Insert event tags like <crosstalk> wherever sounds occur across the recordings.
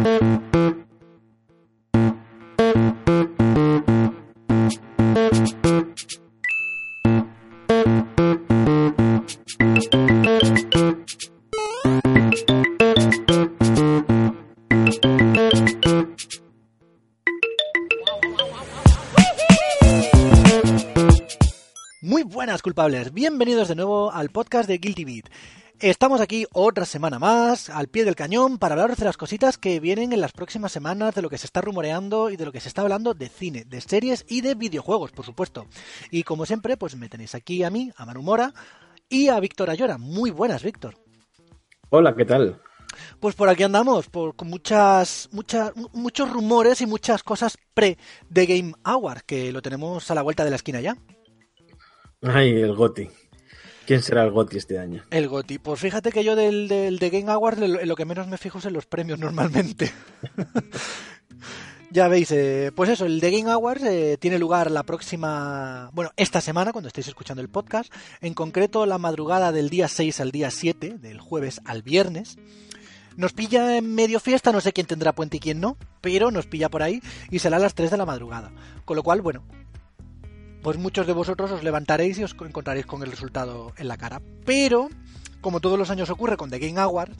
Muy buenas culpables, bienvenidos de nuevo al podcast de Guilty Beat. Estamos aquí otra semana más, al pie del cañón, para hablaros de las cositas que vienen en las próximas semanas, de lo que se está rumoreando y de lo que se está hablando de cine, de series y de videojuegos, por supuesto. Y como siempre, pues me tenéis aquí a mí, a Manu Mora y a Víctor Ayora. Muy buenas, Víctor. Hola, ¿qué tal? Pues por aquí andamos, por, con muchas, muchas, muchos rumores y muchas cosas pre de Game Award, que lo tenemos a la vuelta de la esquina ya. Ay, el Goti. ¿Quién será el Goti este año? El Goti. Pues fíjate que yo del, del de Game Awards lo, que menos me fijo es en los premios normalmente. <laughs> ya veis, eh, pues eso, el de Game Awards eh, tiene lugar la próxima, bueno, esta semana cuando estéis escuchando el podcast, en concreto la madrugada del día 6 al día 7, del jueves al viernes. Nos pilla en medio fiesta, no sé quién tendrá puente y quién no, pero nos pilla por ahí y será a las 3 de la madrugada. Con lo cual, bueno, pues muchos de vosotros os levantaréis y os encontraréis con el resultado en la cara. Pero, como todos los años ocurre con The Game Awards,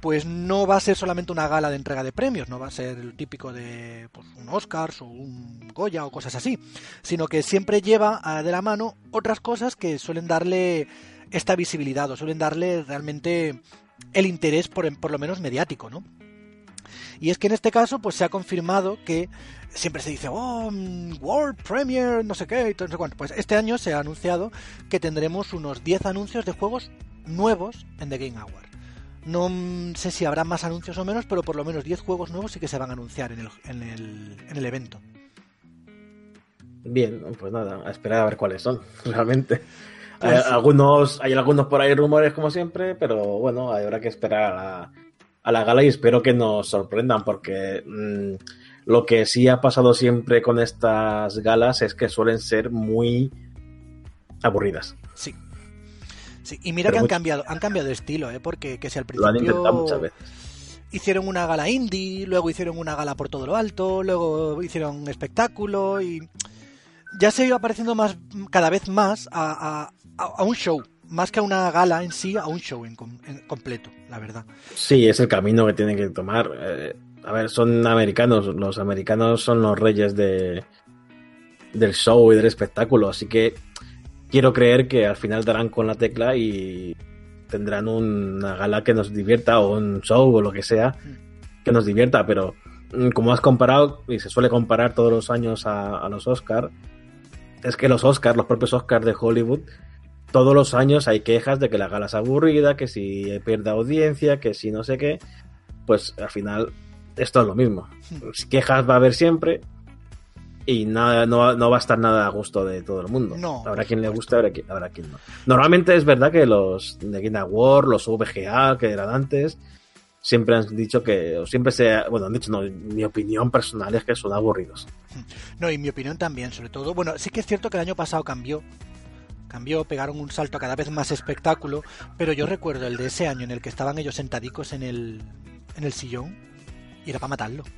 pues no va a ser solamente una gala de entrega de premios, no va a ser el típico de pues, un Oscars o un Goya o cosas así, sino que siempre lleva de la mano otras cosas que suelen darle esta visibilidad o suelen darle realmente el interés por, por lo menos mediático, ¿no? Y es que en este caso, pues se ha confirmado que siempre se dice, oh, World Premiere, no sé qué, y no sé cuánto. Pues este año se ha anunciado que tendremos unos 10 anuncios de juegos nuevos en The Game Award. No sé si habrá más anuncios o menos, pero por lo menos 10 juegos nuevos sí que se van a anunciar en el, en el, en el evento. Bien, pues nada, a esperar a ver cuáles son, <laughs> realmente. Pues, hay, algunos, hay algunos por ahí rumores como siempre, pero bueno, habrá que esperar a a la gala y espero que nos sorprendan porque mmm, lo que sí ha pasado siempre con estas galas es que suelen ser muy aburridas. Sí. Sí, y mira Pero que han cambiado, han cambiado de estilo, ¿eh? porque que si al principio lo han intentado muchas veces. hicieron una gala indie, luego hicieron una gala por todo lo alto, luego hicieron un espectáculo y ya se iba pareciendo más cada vez más a, a, a un show, más que a una gala en sí, a un show en, completo, la verdad. Sí, es el camino que tienen que tomar. Eh, a ver, son americanos, los americanos son los reyes de del show y del espectáculo, así que quiero creer que al final darán con la tecla y tendrán una gala que nos divierta o un show o lo que sea que nos divierta, pero mm, como has comparado y se suele comparar todos los años a, a los Oscars, es que los Oscars, los propios Oscars de Hollywood, todos los años hay quejas de que la gala es aburrida, que si pierde audiencia, que si no sé qué, pues al final esto es lo mismo. Quejas va a haber siempre y nada, no, no, va a estar nada a gusto de todo el mundo. No, habrá quien le guste, habrá quien, habrá quien no. Normalmente es verdad que los de Game Award, los VGA, que eran antes, siempre han dicho que, o siempre se, bueno, han dicho, no, mi opinión personal es que son aburridos. No, y mi opinión también, sobre todo, bueno, sí que es cierto que el año pasado cambió, cambió, pegaron un salto a cada vez más espectáculo, pero yo recuerdo el de ese año en el que estaban ellos sentadicos en el, en el sillón, y era para matarlo. <laughs>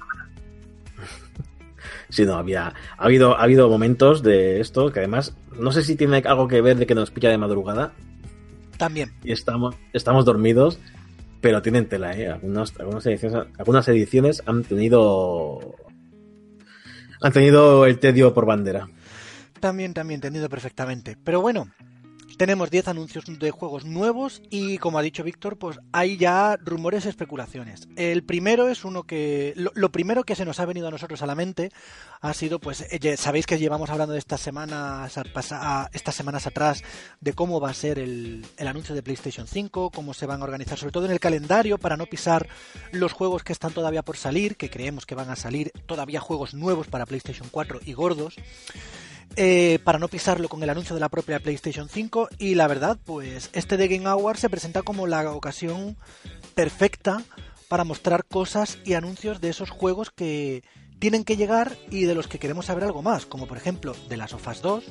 Sí, no, había ha habido, ha habido momentos de esto que además no sé si tiene algo que ver de que nos pilla de madrugada. También. Y estamos, estamos dormidos, pero tienen tela, ¿eh? Algunas, algunas, ediciones, algunas ediciones han tenido. Han tenido el tedio por bandera. También, también, tenido perfectamente. Pero bueno, tenemos 10 anuncios de juegos nuevos y como ha dicho Víctor, pues hay ya rumores y especulaciones. El primero es uno que... Lo, lo, primero que se nos ha venido a nosotros a la mente ha sido, pues, eh, sabéis que llevamos hablando de estas semanas, estas semanas atrás de cómo va a ser el, el anuncio de PlayStation 5, cómo se van a organizar, sobre todo en el calendario, para no pisar los juegos que están todavía por salir, que creemos que van a salir todavía juegos nuevos para PlayStation 4 y gordos eh, para no pisarlo con el anuncio de la propia PlayStation 5 y la verdad, pues este de Game Award se presenta como la ocasión perfecta para mostrar cosas y anuncios de esos juegos que tienen que llegar y de los que queremos saber algo más, como por ejemplo de las Ofas 2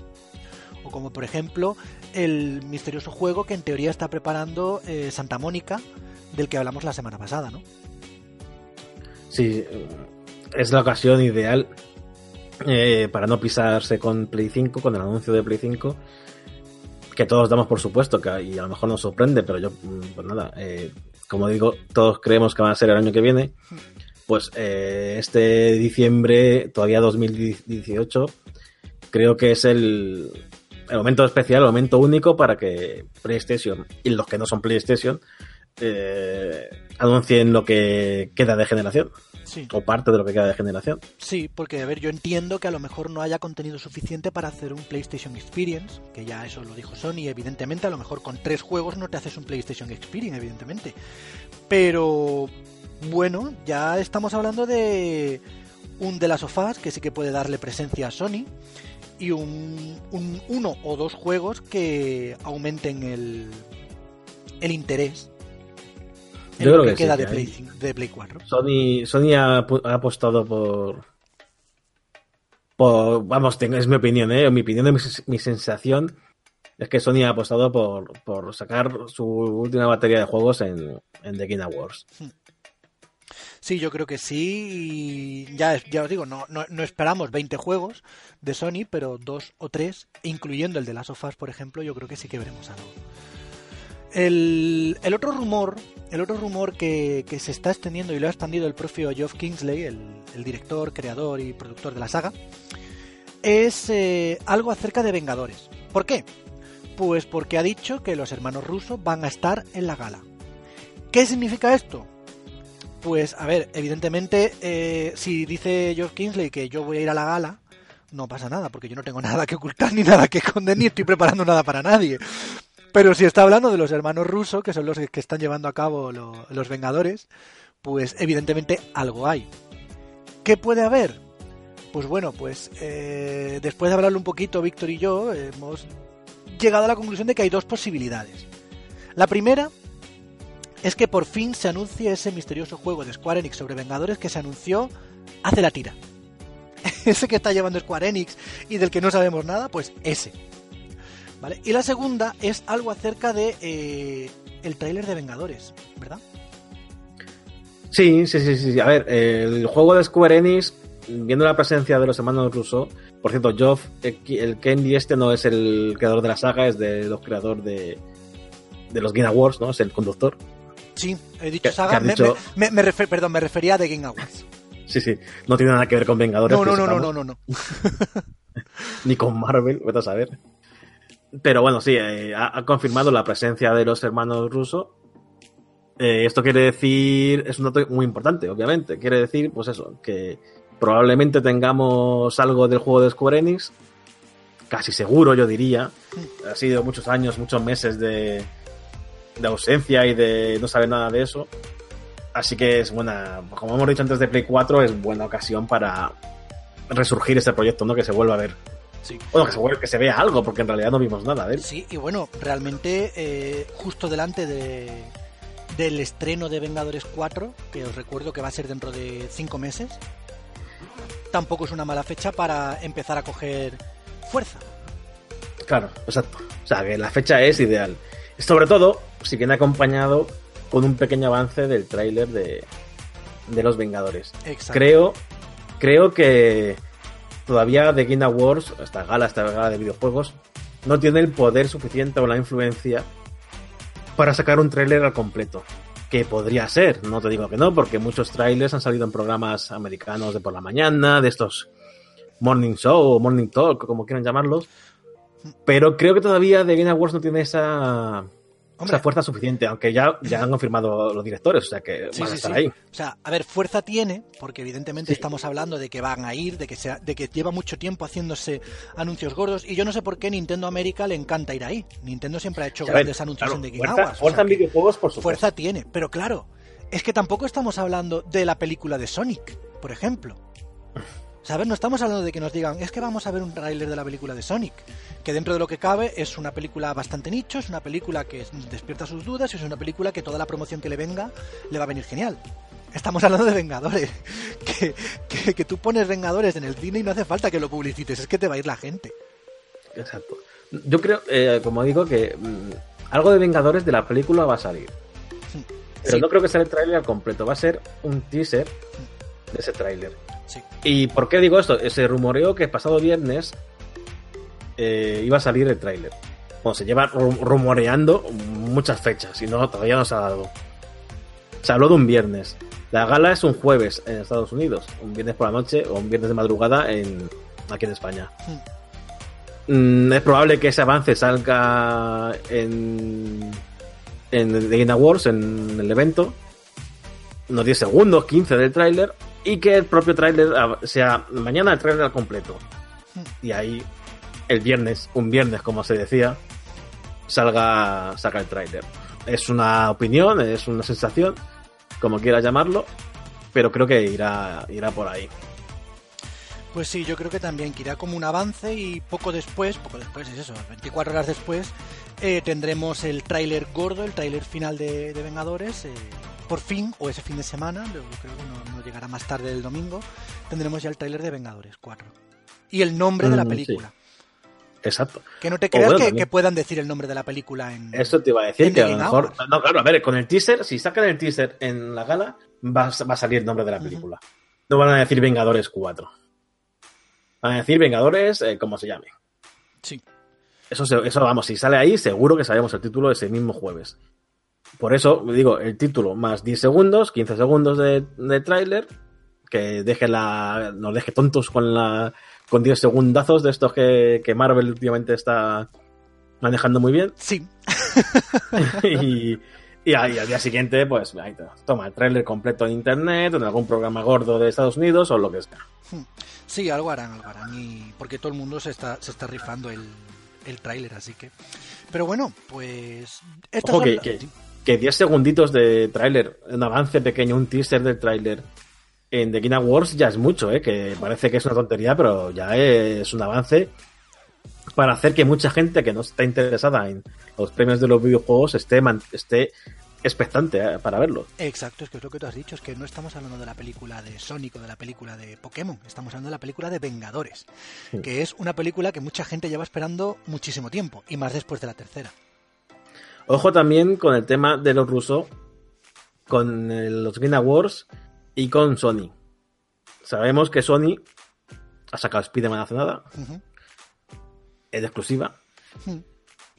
o como por ejemplo el misterioso juego que en teoría está preparando eh, Santa Mónica del que hablamos la semana pasada, ¿no? Sí, es la ocasión ideal eh, para no pisarse con Play 5, con el anuncio de Play 5, que todos damos por supuesto, que y a lo mejor nos sorprende, pero yo, mm, pues nada, eh, como digo, todos creemos que va a ser el año que viene. Pues eh, este diciembre, todavía 2018, creo que es el, el momento especial, el momento único para que PlayStation y los que no son PlayStation eh, anuncien lo que queda de generación. Sí. O parte de lo que queda de generación. Sí, porque a ver, yo entiendo que a lo mejor no haya contenido suficiente para hacer un PlayStation Experience, que ya eso lo dijo Sony, evidentemente, a lo mejor con tres juegos no te haces un PlayStation Experience, evidentemente. Pero bueno, ya estamos hablando de un de las sofás que sí que puede darle presencia a Sony y un, un uno o dos juegos que aumenten el, el interés Yo creo que, que sí, queda que de, Play, hay- 5 de Play 4. Sony, Sony ha, apostado por. por vamos, es mi opinión, ¿eh? Mi opinión, mi, mi sensación es que Sony ha apostado por, por sacar su última batería de juegos en, en The Game Awards. Sí, yo creo que sí. Y ya, ya os digo, no, no, no esperamos 20 juegos de Sony, pero dos o tres, incluyendo el de las sofás, por ejemplo, yo creo que sí que veremos algo. El, el otro rumor, el otro rumor que, se está extendiendo y lo ha extendido el propio Geoff Kingsley, el, el director, creador y productor de la saga, es eh, algo acerca de Vengadores. ¿Por qué? Pues porque ha dicho que los hermanos rusos van a estar en la gala. ¿Qué significa esto? Pues, a ver, evidentemente, eh, si dice Geoff Kingsley que yo voy a ir a la gala, no pasa nada, porque yo no tengo <laughs> nada que ocultar ni nada que esconder, ni estoy preparando nada para nadie. Pero si está hablando de los hermanos rusos, que son los que están llevando a cabo lo- los Vengadores, pues evidentemente algo hay. ¿Qué puede haber? Pues bueno, pues eh, después de hablarlo un poquito, Víctor y yo, hemos llegado a la conclusión de que hay dos posibilidades. La primera es que por fin se anuncie ese misterioso juego de Square Enix sobre Vengadores que se anunció hace la tira. <laughs> ese que está llevando Square Enix y del que no sabemos nada, pues ese. ¿Vale? Y la segunda es algo acerca de eh, el tráiler de Vengadores, ¿verdad? Sí, sí, sí, sí. A ver, el juego de Square Enix, viendo la presencia de los hermanos Russo, por cierto, Geoff, el, Kenny este no es el creador de la saga, es de los creadores de, de los Game Awards, ¿no? Es el conductor. Sí, he dicho ¿Qué- saga, me, dicho? me- me refer- perdón, me refería a The Game Awards. Sí, sí. No tiene nada que ver con Vengadores. No, no, no, no, no, no, no. <laughs> Ni con Marvel, vete a saber. Pero bueno, sí, eh, ha, confirmado la presencia de los hermanos Russo. Eh, esto quiere decir, es un dato muy importante, obviamente. Quiere decir, pues eso, que probablemente tengamos algo del juego de Square Enix. Casi seguro, yo diría. Ha sido muchos años, muchos meses de, de ausencia y de no saber nada de eso. Así que es buena, como hemos dicho antes de Play 4, es buena ocasión para resurgir este proyecto, ¿no? Que se vuelva a ver. Sí. Bueno, que se, vuelva- que se vea algo, porque en realidad no vimos nada de él. Sí, y bueno, realmente eh, justo delante de, del estreno de Vengadores 4, que os recuerdo que va a ser dentro de 5 meses, tampoco es una mala fecha para empezar a coger fuerza. Claro, exacto. O sea, que la fecha es ideal. Sobre todo, si viene acompañado con un pequeño avance del tráiler de, de los Vengadores. Exacto. Creo, creo que todavía The Game Awards, esta gala, esta gala de videojuegos, no tiene el poder suficiente o la influencia para sacar un tráiler al completo. Que podría ser, no te digo que no, porque muchos trailers han salido en programas americanos de por la mañana, de estos Morning Show o Morning Talk, como quieran llamarlos. Pero creo que todavía The Game Awards no tiene esa, Hombre. esa fuerza suficiente, aunque ya, ya han confirmado los directores, o sea que Sí, van a estar sí. ahí. O sea, a ver, fuerza tiene, porque evidentemente estamos hablando de que van a ir, de que, sea, de que lleva mucho tiempo haciéndose anuncios gordos, y yo no sé por qué Nintendo América le encanta ir ahí. Nintendo siempre ha hecho ver, grandes anuncios claro, en The Game fuerza, Awards, o sea en videojuegos, por supuesto. fuerza tiene, pero claro, es que tampoco estamos hablando de la película de Sonic, por ejemplo. ¿Sabes? No estamos hablando de que nos digan, es que vamos a ver un tráiler de la película de Sonic, que dentro de lo que cabe es una película bastante nicho, es una película que despierta sus dudas y es una película que toda la promoción que le venga le va a venir genial. Estamos hablando de Vengadores, <laughs> que, que, que tú pones Vengadores en el cine y no hace falta que lo publicites, es que te va a ir la gente. Exacto. Yo creo, eh, como digo, que mm, algo de Vengadores de la película va a salir. Pero Sí. no creo que sea el tráiler al completo. Va a ser un teaser de ese tráiler. Sí. ¿Y por qué digo esto? Se rumoreó que pasado viernes eh, iba a salir el tráiler. Bueno, se lleva ru- rumoreando muchas fechas y no, todavía no se ha dado. Se habló de un viernes. La gala es un jueves en Estados Unidos, un viernes por la noche o un viernes de madrugada en, aquí en España. Mm, es probable que ese avance salga en, en The Game Awards, en el evento, unos 10 segundos, 15 del tráiler, y que el propio tráiler sea mañana el tráiler completo. Y ahí, el viernes, un viernes como se decía, salga, saca el tráiler. Es una opinión, es una sensación, como quieras llamarlo, pero creo que irá, irá por ahí. Pues sí, yo creo que también que irá como un avance y poco después, poco después es eso, 24 horas después, eh, tendremos el tráiler gordo, el tráiler final de, de Vengadores, eh, por fin, o ese fin de semana, luego creo que no, no llegará más tarde del domingo, tendremos ya el tráiler de Vengadores 4. Y el nombre de la Mm, película. Exacto. Que no te creas bueno, que, puedan decir el nombre de la película en... Eso te iba a decir que a lo mejor. No, claro, a ver, con el teaser, si sacan el teaser en la gala, va, a- va a salir el nombre de la película. No van a decir Vengadores 4. Van a decir Vengadores, eh, como se llame. Sí. Eso, eso, vamos, si sale ahí, seguro que sabemos el título ese mismo jueves. Por eso, digo, el título más 10 segundos, 15 segundos de, de tráiler, que deje la, nos deje tontos con la con 10 segundazos de estos que, que Marvel últimamente está manejando muy bien. Sí, <laughs> y, y ahí, al día siguiente, pues ahí toma el tráiler completo en internet, en algún programa gordo de Estados Unidos o lo que sea. sí, algo harán, algo harán. Y porque todo el mundo se está, se está rifando el, el tráiler, así que... Pero bueno, pues... Ojo que, que, que 10 segunditos de tráiler, un avance pequeño, un teaser del tráiler en The Game Awards ya es mucho, ¿eh? que parece que es una tontería, pero ya es un avance para hacer que mucha gente que no está interesada en los premios de los videojuegos esté, esté expectante ¿eh? para verlo. Exacto, es que es lo que tú has dicho, es que no estamos hablando de la película de Sonic o de la película de Pokémon, estamos hablando de la película de Vengadores, Sí. que es una película que mucha gente lleva esperando muchísimo tiempo, y más después de la tercera. Ojo también con el tema de los rusos, con los Game Awards y con Sony. Sabemos que Sony ha sacado Spider-Man hace nada. Es exclusiva.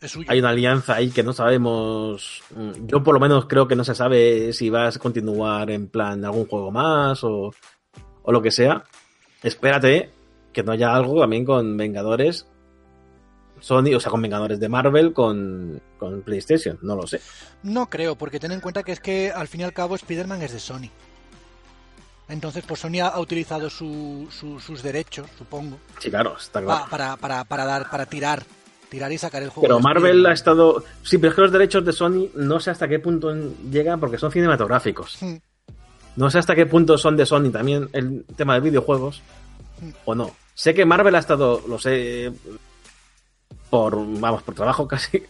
Es suyo. Hay una alianza ahí que no sabemos. mm, Yo por lo menos creo que no se sabe si vas a continuar en plan algún juego más o, o lo que sea. Espérate que no haya algo también con Vengadores. Sony, o sea, con Vengadores de Marvel, con, con PlayStation, no lo sé. No creo, porque ten en cuenta que es que al fin y al cabo Spider-Man es de Sony. Entonces, pues Sony ha utilizado su- su- sus derechos, supongo, Sí, claro, está pa- claro. para, para, para dar, para tirar, tirar y sacar el juego. Pero Marvel ha estado. Sí, pero es que los derechos de Sony no sé hasta qué punto llegan porque son cinematográficos. Mm. No sé hasta qué punto son de Sony también el tema de videojuegos Mm. o no. Sé que Marvel ha estado, lo sé, por, vamos, por trabajo <laughs> casi,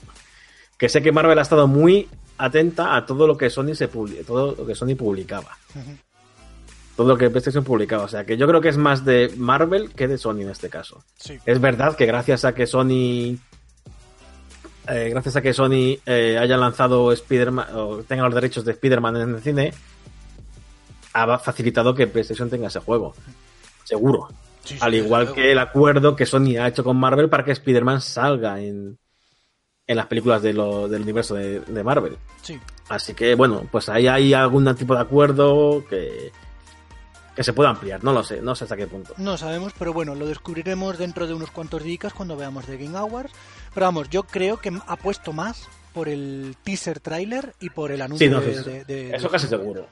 que sé que Marvel ha estado muy atenta a todo lo que Sony se todo lo que Sony publicaba, Ujú. Todo lo que PlayStation publicaba. O sea, que yo creo que es más de Marvel que de Sony en este caso. Sí. Es verdad que gracias a que Sony. eh, gracias a que Sony eh, haya lanzado Spider-Man o tenga los derechos de Spider-Man en el cine, ha facilitado que PlayStation tenga ese juego. Seguro. Sí, sí, Al igual que el acuerdo que Sony ha hecho con Marvel para que Spider-Man salga en, en las películas de lo- del universo de, de Marvel. Sí. Así que, bueno, pues ahí hay algún tipo de acuerdo que, que se pueda ampliar. No lo sé, no sé hasta qué punto. No sabemos, pero bueno, lo descubriremos dentro de unos cuantos días cuando veamos The Game Awards. Pero vamos, yo creo que ha puesto más por el teaser trailer y por el anuncio Sí, no, de, Eso casi seguro.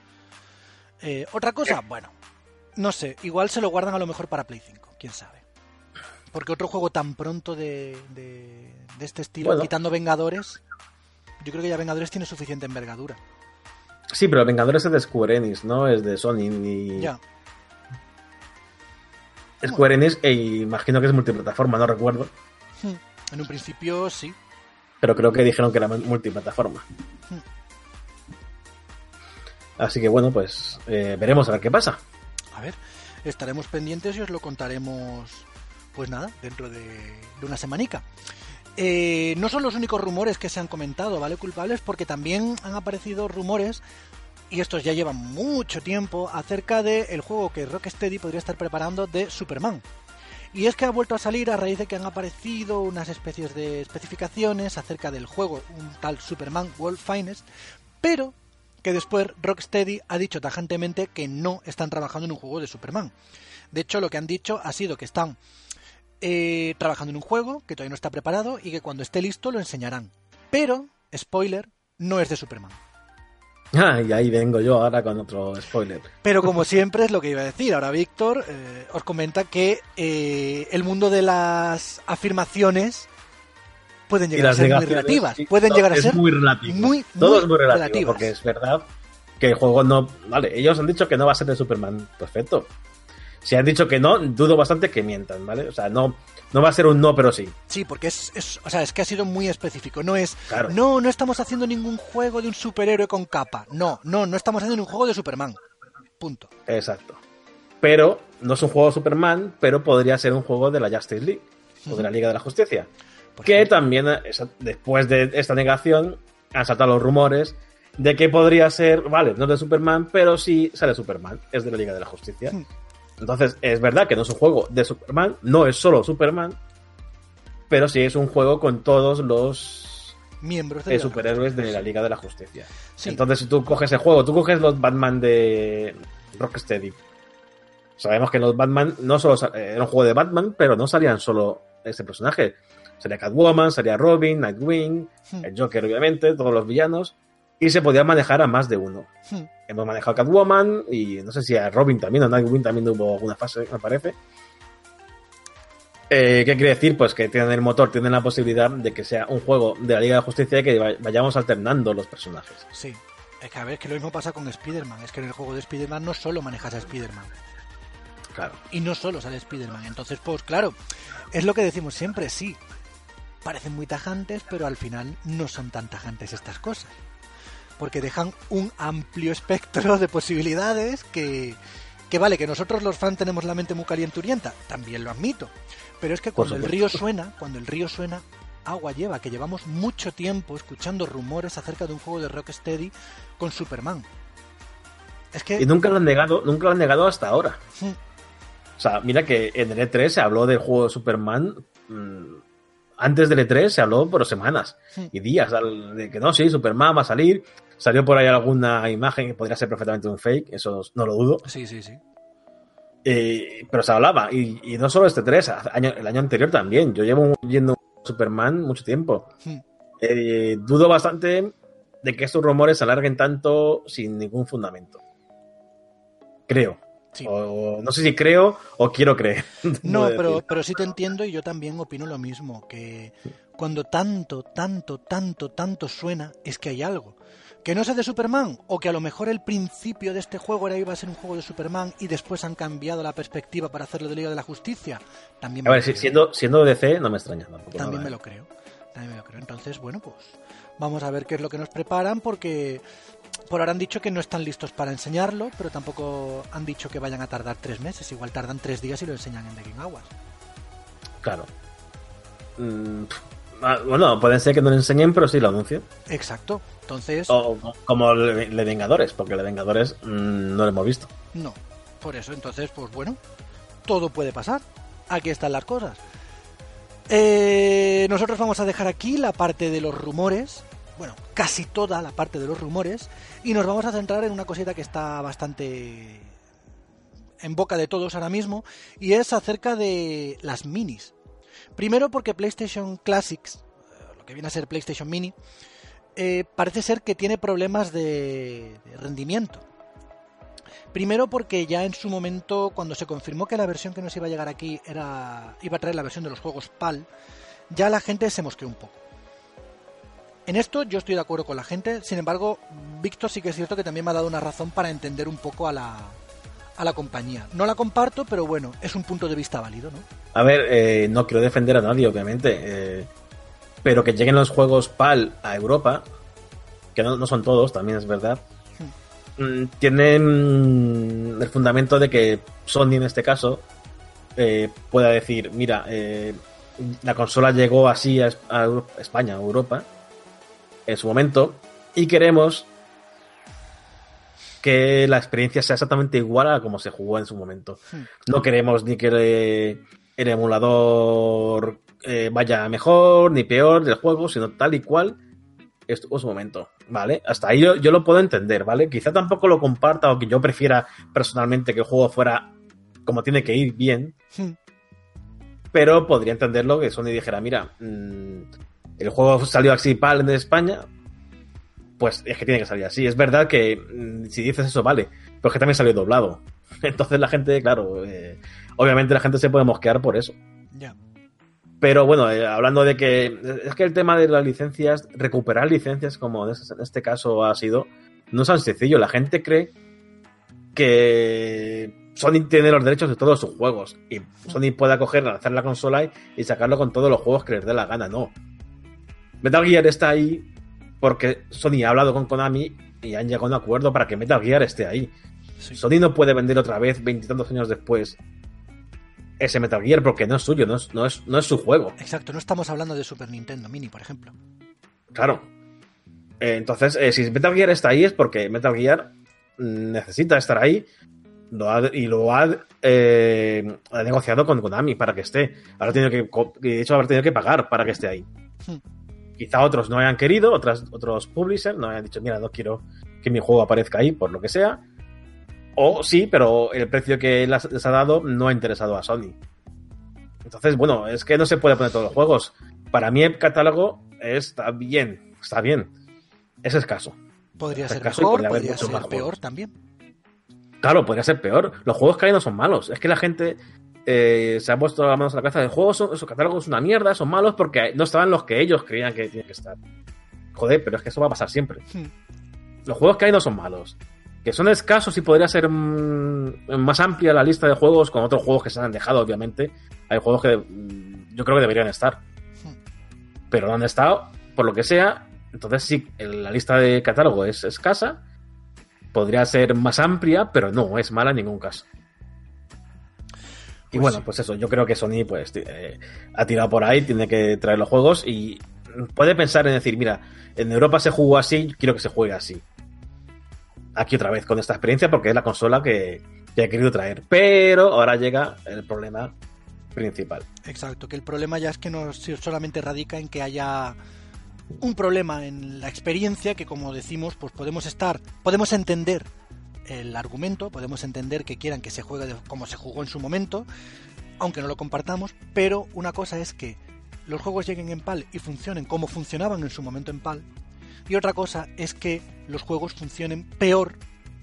Eh, Otra cosa, bueno, no sé, igual se lo guardan a lo mejor para Play 5, quién sabe. Porque otro juego tan pronto de, de, de este estilo, Bueno. quitando Vengadores, yo creo que ya Vengadores tiene suficiente envergadura. Sí, pero Vengadores es de Square Enix, no es de Sony ni Ya, Square Enix e imagino que es multiplataforma, no recuerdo, en un principio sí. pero creo que dijeron que era multiplataforma. Así que bueno, pues eh, veremos a ver qué pasa. A ver, estaremos pendientes y os lo contaremos, pues nada, dentro de, de una semanica. Eh, no son los únicos rumores que se han comentado, ¿vale? Culpables, porque también han aparecido rumores y estos ya llevan mucho tiempo, acerca del el juego que Rocksteady podría estar preparando de Superman. Y es que ha vuelto a salir a raíz de que han aparecido unas especies de especificaciones acerca del juego, un tal Superman World Finest, pero que después Rocksteady ha dicho tajantemente que no están trabajando en un juego de Superman. De hecho, lo que han dicho ha sido que están eh, trabajando en un juego que todavía no está preparado y que cuando esté listo lo enseñarán. Pero, spoiler, no es de Superman. Ah, y ahí vengo yo ahora con otro spoiler. Pero como siempre es lo que iba a decir. Ahora Víctor eh, os comenta que eh, el mundo de las afirmaciones pueden llegar a ser muy relativas. Pueden llegar a ser muy relativo. Muy, Todo es muy relativo, porque es verdad que el juego no... Vale, ellos han dicho que no va a ser de Superman. Perfecto. Si han dicho que no, dudo bastante que mientan, ¿vale? O sea, no, no va a ser un no, pero sí. Sí, porque es, es, o sea, es que ha sido muy específico. No es, no, no estamos haciendo ningún juego de un superhéroe con capa. No, no, no estamos haciendo un juego de Superman. Punto. Exacto. Pero no es un juego de Superman, pero podría ser un juego de la Justice League o de la Liga de la Justicia. que también, después de esta negación, han saltado los rumores de que podría ser, vale, no es de Superman, pero sí sale Superman, es de la Liga de la Justicia. Hmm. Entonces, es verdad que no es un juego de Superman, no es solo Superman, pero sí es un juego con todos los miembros de superhéroes de la Liga de la Justicia. Entonces, si tú coges el juego, tú coges los Batman de Rocksteady. Sabemos que los Batman no solo era un juego de Batman, pero no salían solo ese personaje. Sería Catwoman, sería Robin, Nightwing, hmm. el Joker, obviamente, todos los villanos y se podía manejar a más de uno. Hmm. Hemos manejado a Catwoman y no sé si a Robin también, a Nightwing también hubo alguna fase, me parece. Eh, ¿Qué quiere decir? Pues que tienen el motor, tienen la posibilidad de que sea un juego de la Liga de Justicia y que vayamos alternando los personajes. Sí. Es que a ver, que lo mismo pasa con Spider-Man. Es que en el juego de Spider-Man no solo manejas a Spider-Man. Claro. Y no solo sale Spider-Man. Entonces, pues claro, es lo que decimos siempre, sí. Parecen muy tajantes, pero al final no son tan tajantes estas cosas porque dejan un amplio espectro de posibilidades que, que vale, que nosotros los fans tenemos la mente muy calienturienta, también lo admito, pero es que cuando el río suena, cuando el río suena, agua lleva, que llevamos mucho tiempo escuchando rumores acerca de un juego de Rocksteady con Superman. Es que... Y nunca lo han negado, nunca lo han negado hasta ahora. Hmm. O sea, mira que en el E3 se habló del juego de Superman mm, antes del E3 se habló por semanas y días de que no, sí, Superman va a salir. Salió por ahí alguna imagen que podría ser perfectamente un fake, eso no lo dudo. Sí, sí, sí. Eh, pero se hablaba, y, no solo este 3, el año anterior también. Yo llevo yendo Superman mucho tiempo. Eh, dudo bastante de que estos rumores se alarguen tanto sin ningún fundamento. Creo. O, no sé si creo o quiero creer. <laughs> No, pero, pero sí te entiendo y yo también opino lo mismo, que cuando tanto, tanto, tanto, tanto suena, es que hay algo. Que no sea de Superman, o que a lo mejor el principio de este juego era iba a ser un juego de Superman y después han cambiado la perspectiva para hacerlo de Liga de la Justicia. También a ver, siendo, siendo DC no me extraña También me lo creo. También me lo creo. Entonces, bueno, pues vamos a ver qué es lo que nos preparan porque por ahora han dicho que no están listos para enseñarlo, pero tampoco han dicho que vayan a tardar tres meses. Igual tardan tres días y lo enseñan en The Game Awards. Claro. Mm, ah, bueno, pueden ser que no lo enseñen, pero sí lo anuncien. Exacto. Entonces. O, como Le Vengadores, porque Le Vengadores mm, no lo hemos visto. No. Por eso, entonces, pues bueno, todo puede pasar. Aquí están las cosas. Eh, nosotros vamos a dejar aquí la parte de los rumores bueno, casi toda la parte de los rumores y nos vamos a centrar en una cosita que está bastante en boca de todos ahora mismo y es acerca de las minis. Primero porque PlayStation Classics, eh, lo que viene a ser PlayStation Mini, eh, parece ser que tiene problemas de, de rendimiento. Primero porque ya en su momento, cuando se confirmó que la versión que nos iba a llegar aquí era iba a traer la versión de los juegos PAL, ya la gente se mosqueó un poco. En esto yo estoy de acuerdo con la gente, sin embargo, Víctor sí que es cierto que también me ha dado una razón para entender un poco a la, a la compañía. No la comparto, pero bueno, es un punto de vista válido, ¿no? A ver, eh, no quiero defender a nadie, obviamente, eh, pero que lleguen los juegos PAL a Europa, que no, son todos, también es verdad, hmm. mm, tienen el fundamento de que Sony en este caso eh, pueda decir, mira, la consola llegó así a, a España, a Europa, en su momento y queremos que la experiencia sea exactamente igual a como se jugó en su momento. Hmm. No queremos ni que el emulador eh, vaya mejor ni peor del juego, sino tal y cual estuvo en su momento, ¿vale? Hasta ahí yo, yo, lo puedo entender, ¿vale? Quizá tampoco lo comparta o que yo prefiera personalmente que el juego fuera como tiene que ir bien, Hmm. pero podría entenderlo que Sony dijera, mira, mmm, el juego salió así PAL en España, pues es que tiene que salir así. Es verdad que mmm, si dices eso, vale, pero es que también salió doblado. <laughs> Entonces la gente, claro, eh, obviamente la gente se puede mosquear por eso. Ya. Pero bueno, eh, hablando de que es que el tema de las licencias, recuperar licencias como en este, en este caso ha sido, no es tan sencillo. La gente cree que Sony tiene los derechos de todos sus juegos y Sony puede coger, lanzar la consola y sacarlo con todos los juegos que les dé la gana. No. Metal Gear está ahí porque Sony ha hablado con Konami y han llegado a un acuerdo para que Metal Gear esté ahí. Sí. Sony no puede vender otra vez veintitantos años después ese Metal Gear porque no es suyo, no es, no, es, no es su juego. Exacto, no estamos hablando de Super Nintendo Mini, por ejemplo. Claro. Eh, entonces, eh, si Metal Gear está ahí es porque Metal Gear necesita estar ahí lo ha, y lo ha, eh, ha, negociado con Konami para que esté. Ahora tiene que, de hecho, habrá tenido que pagar para que esté ahí. Hmm. Quizá otros no hayan querido, otras, otros publishers no hayan dicho, mira, no quiero que mi juego aparezca ahí por lo que sea. O sí, pero el precio que les ha dado no ha interesado a Sony. Entonces, bueno, es que no se puede poner todos los juegos. Para mí el catálogo está bien, está bien. Es escaso. Podría es ser escaso mejor, podría ser peor juegos. también. Claro, podría ser peor. Los juegos que hay no son malos. Es que la gente eh, se ha puesto las manos a la cabeza de juegos, son, su catálogo es una mierda, son malos porque no estaban los que ellos creían que tenían que estar. Joder, pero es que eso va a pasar siempre. Hmm. Los juegos que hay no son malos que son escasos y podría ser mmm, más amplia la lista de juegos con otros juegos que se han dejado, obviamente. Hay juegos que mmm, yo creo que deberían estar. Pero no han estado, por lo que sea. Entonces sí, la lista de catálogo es escasa. Podría ser más amplia, pero no es mala en ningún caso. Y pues bueno, sí. pues eso, yo creo que Sony pues eh, ha tirado por ahí, tiene que traer los juegos y puede pensar en decir, mira, en Europa se jugó así, quiero que se juegue así aquí otra vez con esta experiencia porque es la consola que, que he querido traer. Pero ahora llega el problema principal. Exacto, que el problema ya es que no solamente radica en que haya un problema en la experiencia que como decimos, pues podemos estar, podemos entender el argumento, podemos entender que quieran que se juegue como se jugó en su momento, aunque no lo compartamos, pero una cosa es que los juegos lleguen en PAL y funcionen como funcionaban en su momento en PAL, y otra cosa es que los juegos funcionen peor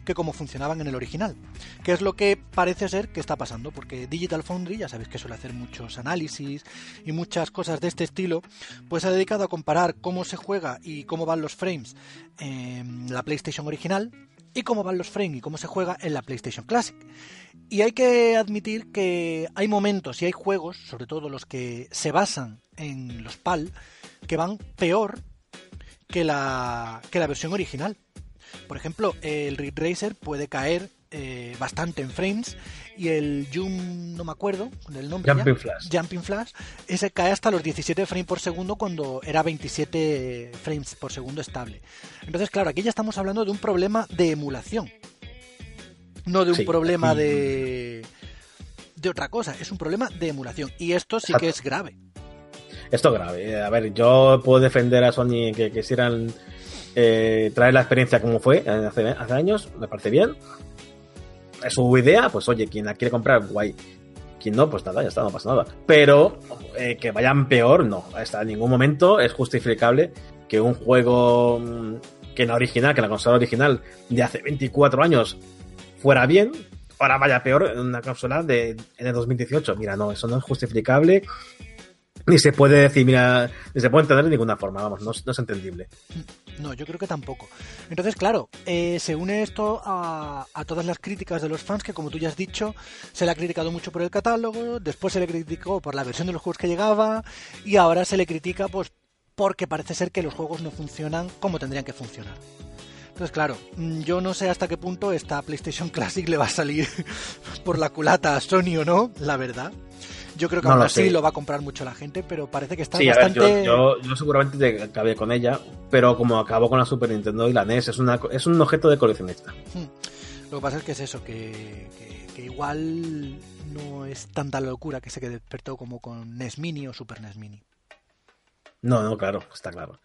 que como funcionaban en el original, que es lo que parece ser que está pasando, porque Digital Foundry, ya sabéis que suele hacer muchos análisis y muchas cosas de este estilo, pues se ha dedicado a comparar cómo se juega y cómo van los frames en la PlayStation original y cómo van los frames y cómo se juega en la PlayStation Classic. Y hay que admitir que hay momentos y hay juegos, sobre todo los que se basan en los PAL, que van peor que la, que la versión original. Por ejemplo, el Ridge Racer puede caer eh, bastante en frames y el Jump, no me acuerdo del nombre. Jumping ya, Flash. Jumping Flash. Ese cae hasta los 17 frames por segundo cuando era 27 frames por segundo estable. Entonces, claro, aquí ya estamos hablando de un problema de emulación. No de un Sí, problema aquí- de de otra cosa, es un problema de emulación y esto sí que es grave. Esto es grave. A ver, yo puedo defender a Sony que quisieran eh, traer la experiencia como fue eh, hace, hace años, me parece bien. Es su idea, pues oye, quien la quiere comprar, guay. Quien no, pues nada, ya está, no pasa nada. Pero eh, que vayan peor, no. Hasta en ningún momento es justificable que un juego mm, que en la original, que en la consola original de hace 24 años fuera bien, ahora vaya peor en una consola de en el 2018. Mira, no, eso no es justificable. Ni se puede decir, mira, ni se puede entender de ninguna forma, vamos, no, es- entendible. No, yo creo que tampoco. Entonces, claro, eh, se une esto a, a todas las críticas de los fans que, como tú ya has dicho, se le ha criticado mucho por el catálogo, después se le criticó por la versión de los juegos que llegaba y ahora se le critica pues porque parece ser que los juegos no funcionan como tendrían que funcionar. Entonces, claro, mm, yo no sé hasta qué punto esta PlayStation <laughs> Classic le va a salir <laughs> por la culata a Sony o no, la verdad. Yo creo que No aún así lo va a comprar mucho la gente, pero parece que está Sí, a ver, bastante... yo, yo, yo seguramente te acabé con ella, pero como acabó con la Super Nintendo y la NES, es, una, es un objeto de coleccionista. Lo que pasa es que es eso, que, que- que igual no es tanta locura que se que despertó como con NES Mini o Super NES Mini. No, no, claro, está claro.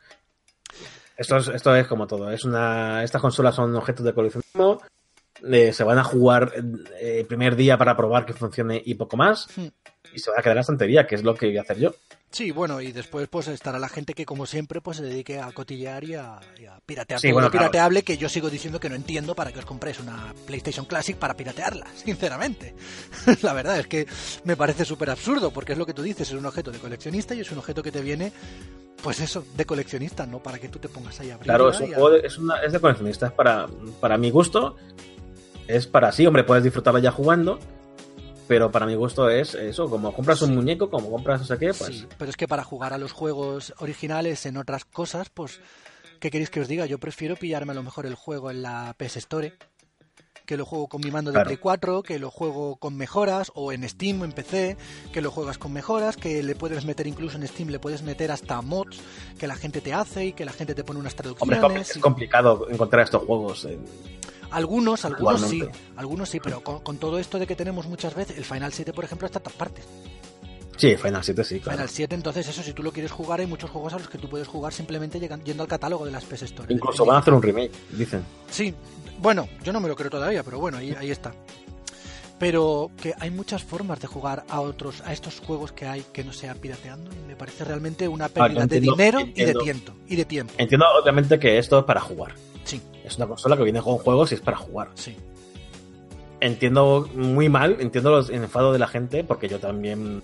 Esto es, esto es como todo. Es una, estas consolas son objetos de coleccionismo. Eh, se van a jugar eh, el primer día para probar que funcione y poco más. Hmm. Y se van a quedar en la estantería, que es lo que voy a hacer yo. Sí, bueno, y después pues estará la gente que como siempre pues se dedique a cotillear y a, y a piratear Sí, todo bueno, lo claro. pirateable que yo sigo diciendo que no entiendo para que os compréis una PlayStation Classic para piratearla, <laughs> sinceramente. <laughs> la verdad es que me parece súper absurdo porque es lo que tú dices, es un objeto de coleccionista y es un objeto que te viene pues eso, de coleccionista, no para que tú te pongas ahí a abrirla Claro, es, un a- juego de, es, una, es de coleccionista. Es para, para mi gusto. Es para sí, hombre, puedes disfrutarlo ya jugando. Pero para mi gusto es eso, como compras un Sí. muñeco, como compras no sé qué, pues Sí, pero es que para jugar a los juegos originales en otras cosas, pues, ¿qué queréis que os diga? Yo prefiero pillarme a lo mejor el juego en la PS Store, que lo juego con mi mando de Claro. Play 4, que lo juego con mejoras, o en Steam, en PC, que lo juegas con mejoras, que le puedes meter incluso en Steam, le puedes meter hasta mods que la gente te hace y que la gente te pone unas hombre, es, traducciones. es complicado encontrar estos juegos. eh. Algunos, algunos sí, algunos sí, pero con, con todo esto de que tenemos muchas veces, el Final 7, por ejemplo, está en todas partes. Sí, Final 7 sí, claro. Final 7, entonces eso, si tú lo quieres jugar, hay muchos juegos a los que tú puedes jugar simplemente llegan- yendo al catálogo de las PS Store. Incluso van a hacer un remake, dicen. Sí, bueno, yo no me lo creo todavía, pero bueno, ahí, ahí está. Pero que hay muchas formas de jugar a otros, a estos juegos que hay que no sea pirateando y me parece realmente una pérdida de Ah, entiendo, dinero y de tiempo. Y de tiempo. Entiendo obviamente que esto es para jugar. Sí, Es una consola que viene con juegos y es para jugar. sí. Entiendo muy mal, entiendo los enfados de la gente, porque yo también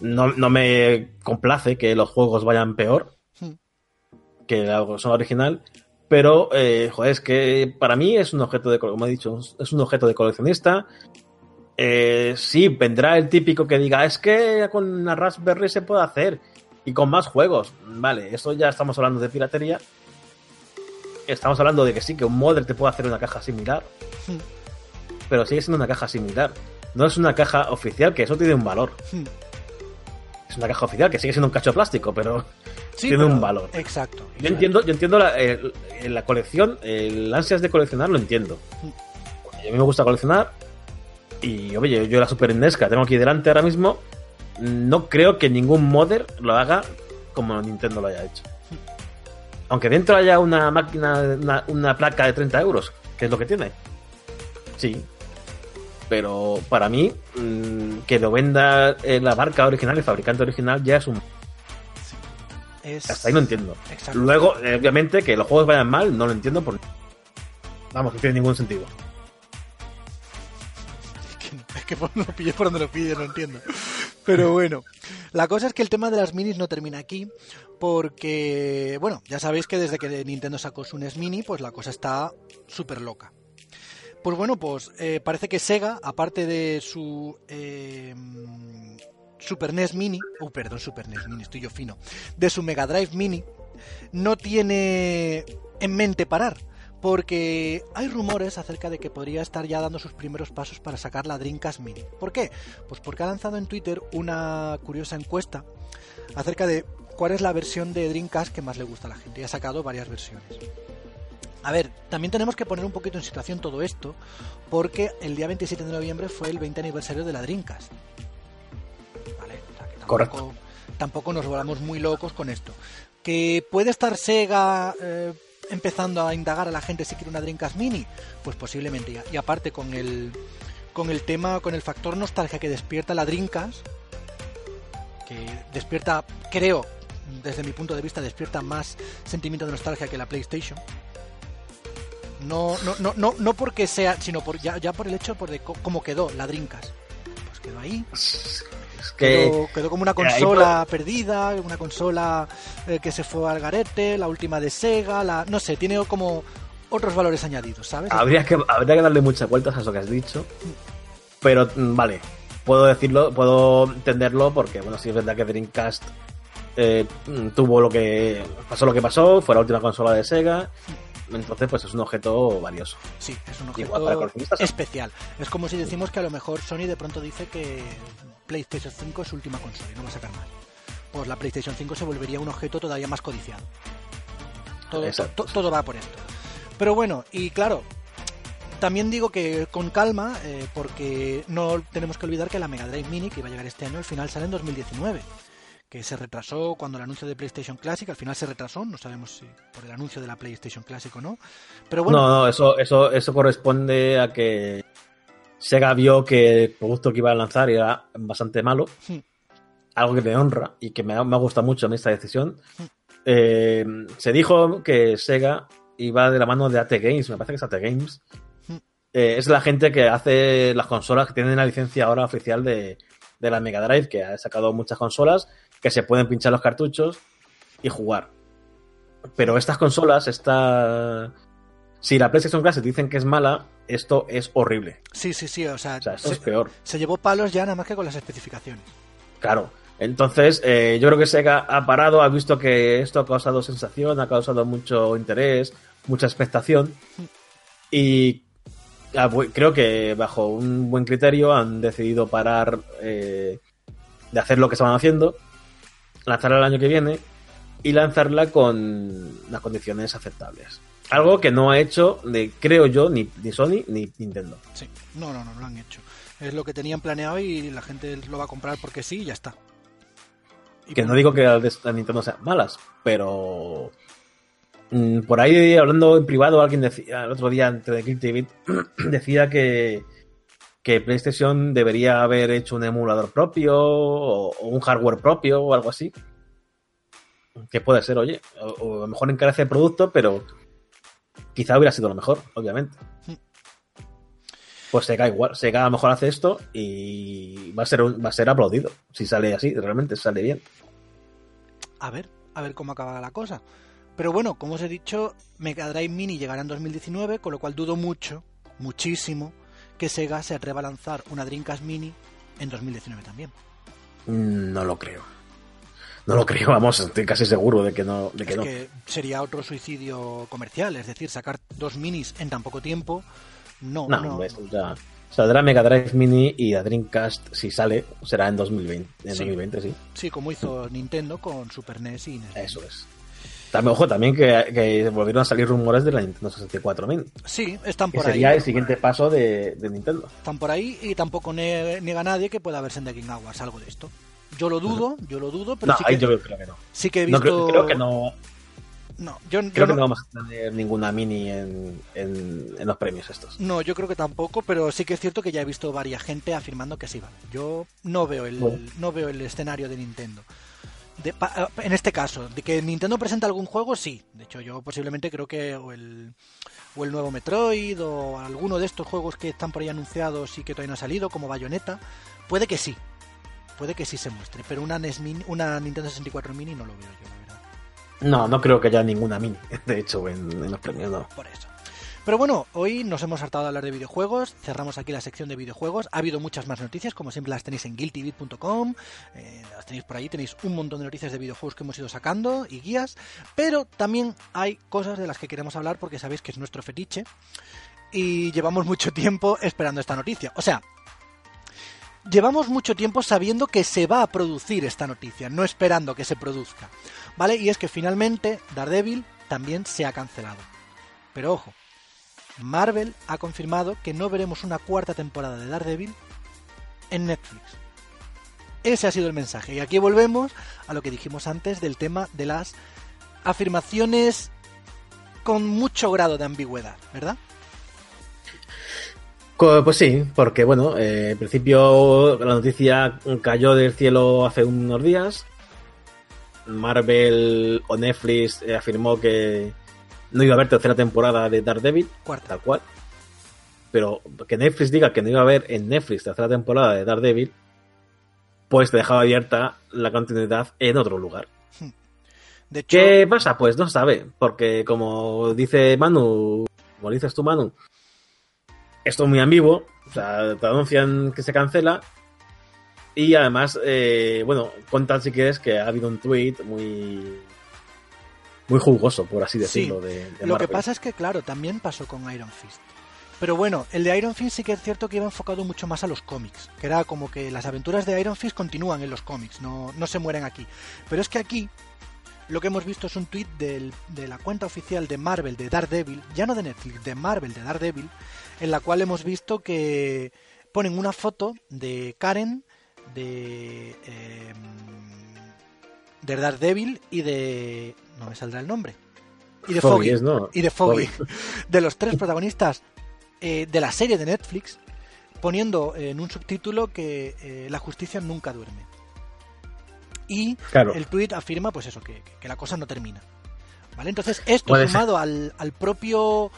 no, no me complace que los juegos vayan peor Hmm. que la consola original. Pero, eh, joder, es que para mí es un objeto de, como he dicho, es un objeto de coleccionista. Eh, sí, vendrá el típico que diga, es que con una Raspberry se puede hacer y con más juegos. Vale, eso ya estamos hablando de piratería. Estamos hablando de que sí, que un modder te puede hacer una caja similar, Hmm. pero sigue siendo una caja similar. No es una caja oficial, que eso tiene un valor. Hmm. Es una caja oficial, que sigue siendo un cacho de plástico, pero Sí, <laughs> tiene pero- un valor. Exacto. Yo entiendo, yo entiendo la, el- la colección, el ansias de coleccionar lo entiendo. A mí me gusta coleccionar y oye, yo la Super NES que la tengo aquí delante ahora mismo, no creo que ningún modder lo haga como Nintendo lo haya hecho. Aunque dentro haya una máquina, una, una placa de 30 euros, que es lo que tiene. Sí. Pero para mí, mm, que lo venda eh, la marca original, el fabricante original, ya es un... Es... Hasta ahí no entiendo. Exacto. Luego, eh, obviamente, que los juegos vayan mal, no lo entiendo por... Vamos, no tiene ningún sentido. <laughs> Es que, es que pilles por donde lo pilles, no entiendo. Pero bueno, la cosa es que el tema de las minis no termina aquí, porque, bueno, ya sabéis que desde que Nintendo sacó su NES Mini, pues la cosa está súper loca. Pues bueno, pues eh, parece que Sega, aparte de su eh, Super NES Mini, oh, perdón, Super NES Mini, estoy yo fino, de su Mega Drive Mini, no tiene en mente parar. Porque hay rumores acerca de que podría estar ya dando sus primeros pasos para sacar la Dreamcast Mini. ¿Por qué? Pues porque ha lanzado en Twitter una curiosa encuesta acerca de cuál es la versión de Dreamcast que más le gusta a la gente. Y ha sacado varias versiones. A ver, también tenemos que poner un poquito en situación todo esto, porque el día 27 de noviembre fue el 20 aniversario de la Dreamcast. ¿Vale? O sea, que tampoco, Correcto. tampoco nos volamos muy locos con esto. Que puede estar Sega eh, empezando a indagar a la gente si quiere una Dreamcast Mini, pues posiblemente. ya. Y aparte con el con el tema, con el factor nostalgia que despierta la Dreamcast, que despierta, creo, desde mi punto de vista, despierta más sentimiento de nostalgia que la PlayStation. No, no, no, no, no porque sea, sino por ya, ya por el hecho por de cómo quedó la Dreamcast. Pues quedó ahí. Que... Quedó, quedó como una consola perdida, una consola eh, que se fue al garete, la última de Sega, la no sé, tiene como otros valores añadidos, ¿sabes? Habría que, habría que darle muchas vueltas a eso que has dicho. Pero, mm, vale, puedo decirlo, puedo entenderlo porque, bueno, sí es verdad que Dreamcast eh, mm, tuvo lo que. pasó lo que pasó, fue la última consola de Sega. Entonces, pues es un objeto valioso. Sí, es un Igual para objeto coleccionistas. especial. Es como si decimos que a lo mejor Sony de pronto dice que PlayStation 5 es su última consola y no va a sacar más. Pues la PlayStation 5 se volvería un objeto todavía más codiciado. Todo, to- todo va por esto. Pero bueno, y claro, también digo que con calma, eh, porque no tenemos que olvidar que la Mega Drive Mini, que iba a llegar este año, al final sale en 2019. Que se retrasó cuando el anuncio de PlayStation Classic, al final se retrasó, no sabemos si por el anuncio de la PlayStation Classic o no. Pero bueno, No, no, eso, eso, eso corresponde a que Sega vio que el producto que iba a lanzar era bastante malo. Hmm. Algo que me honra y que me ha, me ha gustado mucho a mí esta decisión. Hmm. Eh, se dijo que Sega iba de la mano de AT Games, me parece que es AT Games. Hmm. Eh, es la gente que hace las consolas que tienen la licencia ahora oficial de, de la Mega Drive, que ha sacado muchas consolas que se pueden pinchar los cartuchos y jugar. Pero estas consolas, esta... Si la PlayStation Classic dicen que es mala, esto es horrible. sí, sí, sí, o sea, O sea, esto se, es peor. se llevó palos ya nada más que con las especificaciones. Claro. Entonces, eh, yo creo que Sega ha parado, ha visto que esto ha causado sensación, ha causado mucho interés, mucha expectación. Y creo que bajo un buen criterio han decidido parar eh, de hacer lo que estaban haciendo, lanzarla el año que viene y lanzarla con las condiciones aceptables. Algo que no ha hecho, de, creo yo, ni, ni Sony ni Nintendo. Sí, no, no, no, no lo han hecho. Es lo que tenían planeado y la gente lo va a comprar porque sí y ya está. Y que no digo que las de Nintendo sean malas, pero mm, por ahí hablando en privado alguien decía el otro día ante de Click <clears throat> TV decía que que PlayStation debería haber hecho un emulador propio o, o un hardware propio o algo así. Que puede ser, oye, o, o a lo mejor encarece el producto, pero quizá hubiera sido lo mejor, obviamente. Mm. Pues Sega igual, Sega a lo mejor hace esto y va a ser un- va a ser aplaudido si sale así, realmente sale bien. A ver, a ver cómo acaba la cosa. Pero bueno, como os he dicho, Mega Drive Mini llegará en 2019, con lo cual dudo mucho, muchísimo, que Sega se atreva a lanzar una Dreamcast Mini en 2019 también. No lo creo. No lo creo, vamos, estoy casi seguro de que no. De que es no. que sería otro suicidio comercial, es decir, sacar dos minis en tan poco tiempo, no, No, no. esto ya. Saldrá Mega Drive Mini y la Dreamcast, si sale, será en 2020. En Sí. 2020, sí. Sí, como hizo Nintendo con Super NES y NES. Eso es. También, ojo, también que, que volvieron a salir rumores de la Nintendo 64 Mini. Sí, están Que por sería ahí. el siguiente paso de, de Nintendo. Están por ahí y tampoco niega nadie que pueda The Game Awards algo de esto. Yo lo dudo, yo lo dudo, pero No, sí, que, yo creo que no. sí que he No, visto... creo, creo que no. No, yo, yo Creo que no- no vamos a tener ninguna mini en, en, en los premios estos. No, yo creo que tampoco, pero sí que es cierto que ya he visto varias gente afirmando que sí vale. Yo no veo el, Bueno. no veo el escenario de Nintendo. De- pa- en este caso, de que Nintendo presenta algún juego, sí. De hecho, yo posiblemente creo que o el, o el nuevo Metroid o alguno de estos juegos que están por ahí anunciados y que todavía no ha salido, como Bayonetta, puede que sí. Puede que sí se muestre, pero una, NES Mini- una Nintendo 64 Mini no lo veo yo, la verdad. No, no creo que haya ninguna mini, <laughs> de hecho, en, en los premios, no. por eso. Pero bueno, hoy nos hemos hartado de hablar de videojuegos, cerramos aquí la sección de videojuegos, ha habido muchas más noticias, como siempre las tenéis en guiltybit.com, eh, las tenéis por ahí, tenéis un montón de noticias de videojuegos que hemos ido sacando y guías, pero también hay cosas de las que queremos hablar porque sabéis que es nuestro fetiche y llevamos mucho tiempo esperando esta noticia. O sea, llevamos mucho tiempo sabiendo que se va a producir esta noticia, no esperando que se produzca. ¿Vale? Y es que finalmente Daredevil también se ha cancelado. Pero ojo, Marvel ha confirmado que no veremos una cuarta temporada de Daredevil en Netflix. Ese ha sido el mensaje. Y aquí volvemos a lo que dijimos antes del tema de las afirmaciones con mucho grado de ambigüedad, ¿verdad? Pues sí, porque bueno, eh, en principio la noticia cayó del cielo hace unos días. Marvel o Netflix eh, afirmó que no iba a haber tercera temporada de Daredevil, Cuarta. tal cual. Pero que Netflix diga que no iba a haber en Netflix tercera temporada de Daredevil, pues te dejaba abierta la continuidad en otro lugar. De hecho, ¿Qué pasa? Pues no sabe, porque como dice Manu, como dices tú Manu, esto es muy ambiguo, o sea, te anuncian que se cancela y además, eh, bueno, cuentan si quieres que ha habido un tweet muy muy jugoso, por así Sí, decirlo. de, de Lo que pasa es que, claro, también pasó con Iron Fist. Pero bueno, el de Iron Fist sí que es cierto que iba enfocado mucho más a los cómics, que era como que las aventuras de Iron Fist continúan en los cómics, no, no se mueren aquí. Pero es que aquí lo que hemos visto es un tweet de la cuenta oficial de Marvel de Daredevil, ya no de Netflix, de Marvel de Daredevil, en la cual hemos visto que ponen una foto de Karen, de, eh, de Daredevil y de... no me saldrá el nombre. Y de Foggy Foggy. ¿no? Y de Foggy. <laughs> De los tres protagonistas eh, de la serie de Netflix, poniendo en un subtítulo que eh, la justicia nunca duerme. Y Claro. el tweet afirma, pues eso, que, que la cosa no termina. ¿Vale? Entonces, esto sumado al, al propio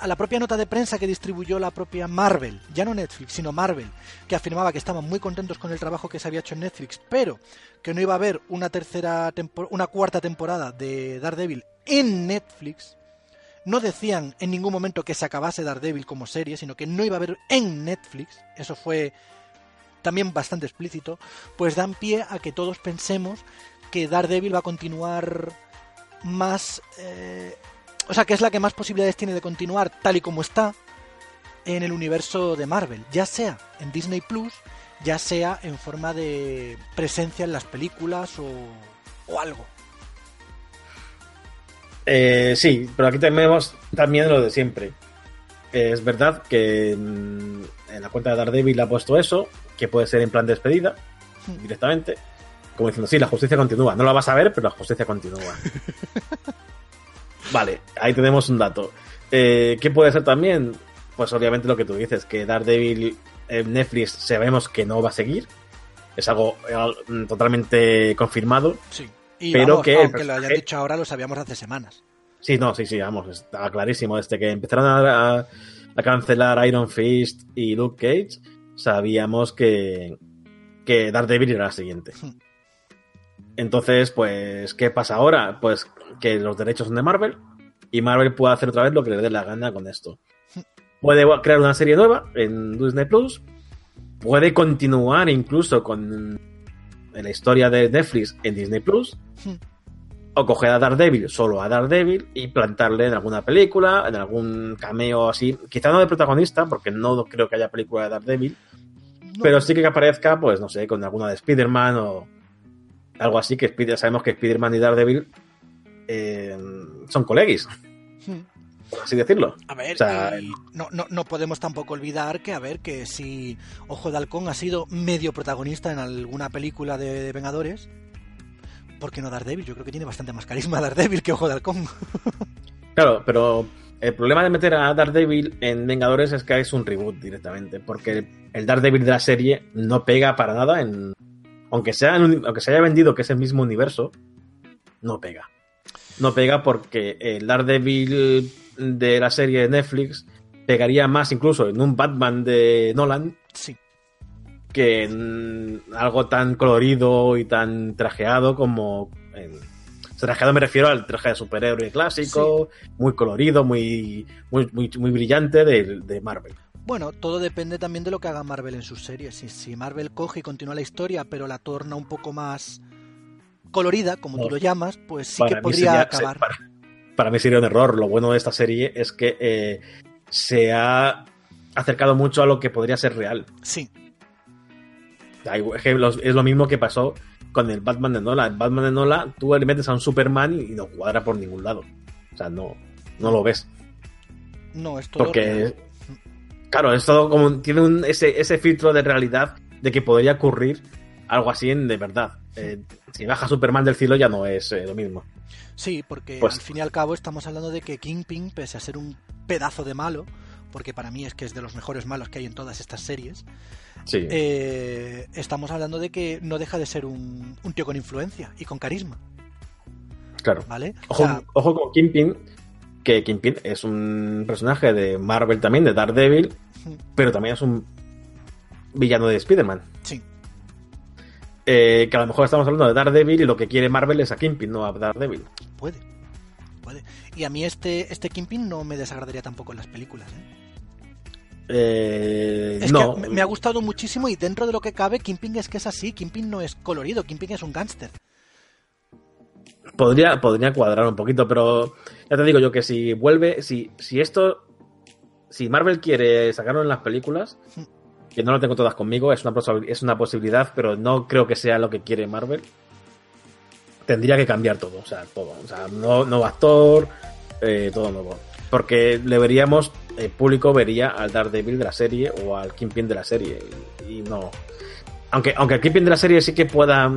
a la propia nota de prensa que distribuyó la propia Marvel, ya no Netflix, sino Marvel, que afirmaba que estaban muy contentos con el trabajo que se había hecho en Netflix, pero que no iba a haber una tercera una cuarta temporada de Daredevil en Netflix. No decían en ningún momento que se acabase Daredevil como serie, sino que no iba a haber en Netflix. Eso fue también bastante explícito. Pues dan pie a que todos pensemos que Daredevil va a continuar más... eh, o sea, que es la que más posibilidades tiene de continuar tal y como está en el universo de Marvel, ya sea en Disney Plus, ya sea en forma de presencia en las películas o, o algo. Eh, sí, pero aquí tenemos también lo de siempre. Eh, es verdad que en la cuenta de Daredevil ha puesto eso, que puede ser en plan despedida, directamente. Como diciendo, sí, la justicia continúa. No la vas a ver, pero la justicia continúa. <laughs> vale, ahí tenemos un dato. Eh, ¿Qué puede ser también? Pues obviamente lo que tú dices, que Daredevil en Netflix sabemos que no va a seguir. Es algo eh, totalmente confirmado. Sí. Y Pero vamos, que aunque lo hayan dicho ahora, lo sabíamos hace semanas. Sí, no, sí, sí, vamos, estaba clarísimo. Desde que empezaron a, a- a cancelar Iron Fist y Luke Cage, sabíamos que, que Daredevil era la siguiente. Hmm. Entonces, pues, ¿qué pasa ahora? Pues que los derechos son de Marvel y Marvel puede hacer otra vez lo que le dé la gana con esto. Puede crear una serie nueva en Disney Plus, puede continuar incluso con la historia de Netflix en Disney Plus, o coger a Daredevil, solo a Daredevil, y plantarle en alguna película, en algún cameo así, quizá no de protagonista, porque no creo que haya película de Daredevil, No, pero sí que aparezca, pues no sé, con alguna de Spider-Man o algo así, que Spider- sabemos que Spider-Man y Daredevil eh, son colegis, hmm. por así decirlo. A ver, O sea, y no, no, no podemos tampoco olvidar que, a ver, que si Ojo de Halcón ha sido medio protagonista en alguna película de, de Vengadores, ¿por qué no Daredevil? Yo creo que tiene bastante más carisma Daredevil que Ojo de Halcón. <laughs> Claro, pero el problema de meter a Daredevil en Vengadores es que es un reboot directamente, porque el Daredevil de la serie no pega para nada en... Aunque, sea en un- aunque se haya vendido que es el mismo universo, no pega. No pega porque el Daredevil de la serie de Netflix pegaría más incluso en un Batman de Nolan Sí, que en algo tan colorido y tan trajeado como en... Trajeado me refiero al traje de superhéroe clásico, muy colorido, muy, muy, muy, muy brillante de, de Marvel. Bueno, todo depende también de lo que haga Marvel en sus series. Si, si Marvel coge y continúa la historia, pero la torna un poco más colorida, como tú lo llamas, pues sí que Para podría sería- acabar. Para, para mí sería un error. Lo bueno de esta serie es que eh, se ha acercado mucho a lo que podría ser real. Sí, Es lo mismo que pasó con el Batman de Nola. El Batman de Nola, tú le metes a un Superman y no cuadra por ningún lado. O sea, no, no lo ves. no, es todo Porque. Claro, es todo como. Tiene un, ese, ese filtro de realidad de que podría ocurrir algo así en de verdad. Eh, si baja Superman del cielo ya no es eh, lo mismo. Sí, porque Pues- al fin y al cabo estamos hablando de que Kingpin, pese a ser un pedazo de malo, porque para mí es que es de los mejores malos que hay en todas estas series, Sí. eh, estamos hablando de que no deja de ser un, un tío con influencia y con carisma, claro. ¿vale? O Ojo, sea, ojo con Kingpin, que Kingpin es un personaje de Marvel también, de Daredevil, pero también es un villano de Spider-Man. sí, Eh, que a lo mejor estamos hablando de Daredevil y lo que quiere Marvel es a Kingpin, no a Daredevil. puede, puede. Y a mí este, este Kingpin no me desagradaría tampoco en las películas, ¿eh? Eh, Es no, que me- ha gustado muchísimo y dentro de lo que cabe, Kingpin es que es así, Kingpin no es colorido, Kingpin es un gángster. podría, podría cuadrar un poquito, pero ya te digo yo que si vuelve, si, si esto, si Marvel quiere sacarlo en las películas, que no lo tengo todas conmigo, es una, es una posibilidad, pero no creo que sea lo que quiere Marvel. Tendría que cambiar todo, o sea, todo. O sea, no, nuevo actor, eh, todo nuevo. Porque le veríamos, el público vería al Daredevil de la serie o al Kingpin de la serie. Y, no. Aunque, aunque el Kingpin de la serie sí que pueda